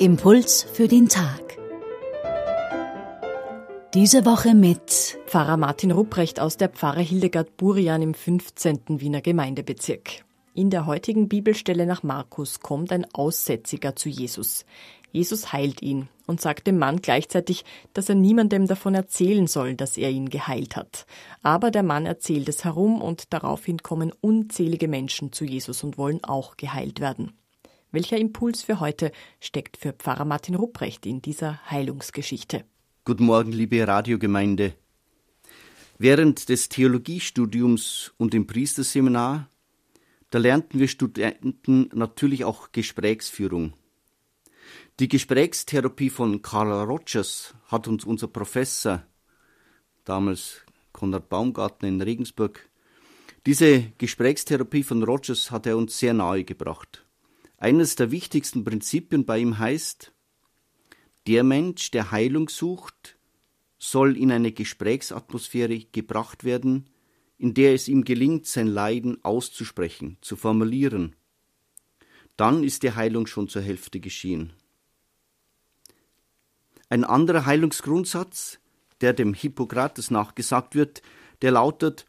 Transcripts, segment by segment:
Impuls für den Tag. Diese Woche mit Pfarrer Martin Rupprecht aus der Pfarre Hildegard Burian im 15. Wiener Gemeindebezirk. In der heutigen Bibelstelle nach Markus kommt ein Aussätziger zu Jesus. Jesus heilt ihn und sagt dem Mann gleichzeitig, dass er niemandem davon erzählen soll, dass er ihn geheilt hat. Aber der Mann erzählt es herum und daraufhin kommen unzählige Menschen zu Jesus und wollen auch geheilt werden. Welcher Impuls für heute steckt für Pfarrer Martin Rupprecht in dieser Heilungsgeschichte? Guten Morgen, liebe Radiogemeinde. Während des Theologiestudiums und im Priesterseminar, da lernten wir Studenten natürlich auch Gesprächsführung. Die Gesprächstherapie von Carl Rogers hat uns unser Professor, damals Konrad Baumgartner in Regensburg, diese Gesprächstherapie von Rogers hat er uns sehr nahe gebracht. Eines der wichtigsten Prinzipien bei ihm heißt, der Mensch, der Heilung sucht, soll in eine Gesprächsatmosphäre gebracht werden, in der es ihm gelingt, sein Leiden auszusprechen, zu formulieren. Dann ist die Heilung schon zur Hälfte geschehen. Ein anderer Heilungsgrundsatz, der dem Hippokrates nachgesagt wird, der lautet,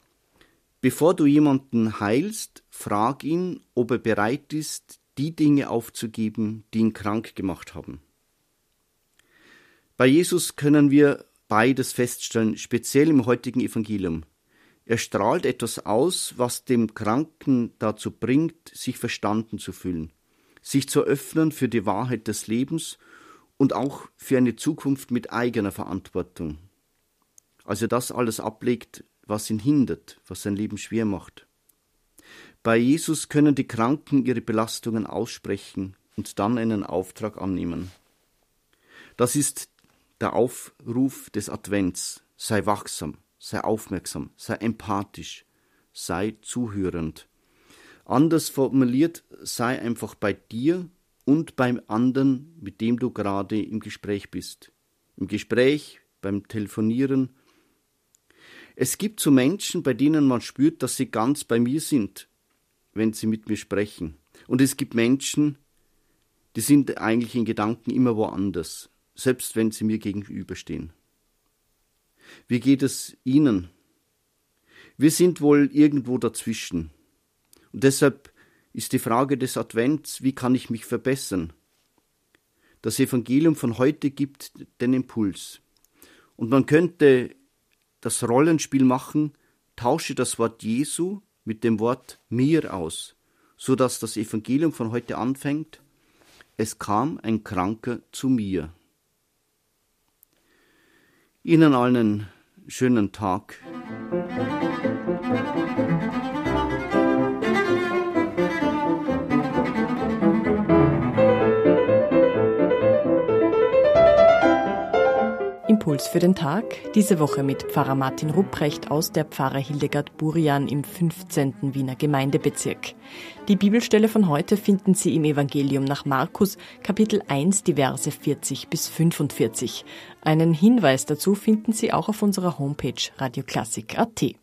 bevor du jemanden heilst, frag ihn, ob er bereit ist, die Dinge aufzugeben, die ihn krank gemacht haben. Bei Jesus können wir beides feststellen, speziell im heutigen Evangelium. Er strahlt etwas aus, was dem Kranken dazu bringt, sich verstanden zu fühlen, sich zu öffnen für die Wahrheit des Lebens und auch für eine Zukunft mit eigener Verantwortung. Also das alles ablegt, was ihn hindert, was sein Leben schwer macht. Bei Jesus können die Kranken ihre Belastungen aussprechen und dann einen Auftrag annehmen. Das ist der Aufruf des Advents. Sei wachsam, sei aufmerksam, sei empathisch, sei zuhörend. Anders formuliert, sei einfach bei dir und beim anderen, mit dem du gerade im Gespräch bist. Im Gespräch, beim Telefonieren. Es gibt so Menschen, bei denen man spürt, dass sie ganz bei mir sind, wenn sie mit mir sprechen. Und es gibt Menschen, die sind eigentlich in Gedanken immer woanders, selbst wenn sie mir gegenüberstehen. Wie geht es Ihnen? Wir sind wohl irgendwo dazwischen. Und deshalb ist die Frage des Advents, wie kann ich mich verbessern? Das Evangelium von heute gibt den Impuls. Und man könnte das Rollenspiel machen, tausche das Wort Jesu mit dem Wort mir aus, so dass das Evangelium von heute anfängt. Es kam ein Kranker zu mir. Ihnen allen schönen Tag. Impuls für den Tag. Diese Woche mit Pfarrer Martin Rupprecht aus der Pfarre Hildegard Burian im 15. Wiener Gemeindebezirk. Die Bibelstelle von heute finden Sie im Evangelium nach Markus, Kapitel 1, die Verse 40 bis 45. Einen Hinweis dazu finden Sie auch auf unserer Homepage radioklassik.at.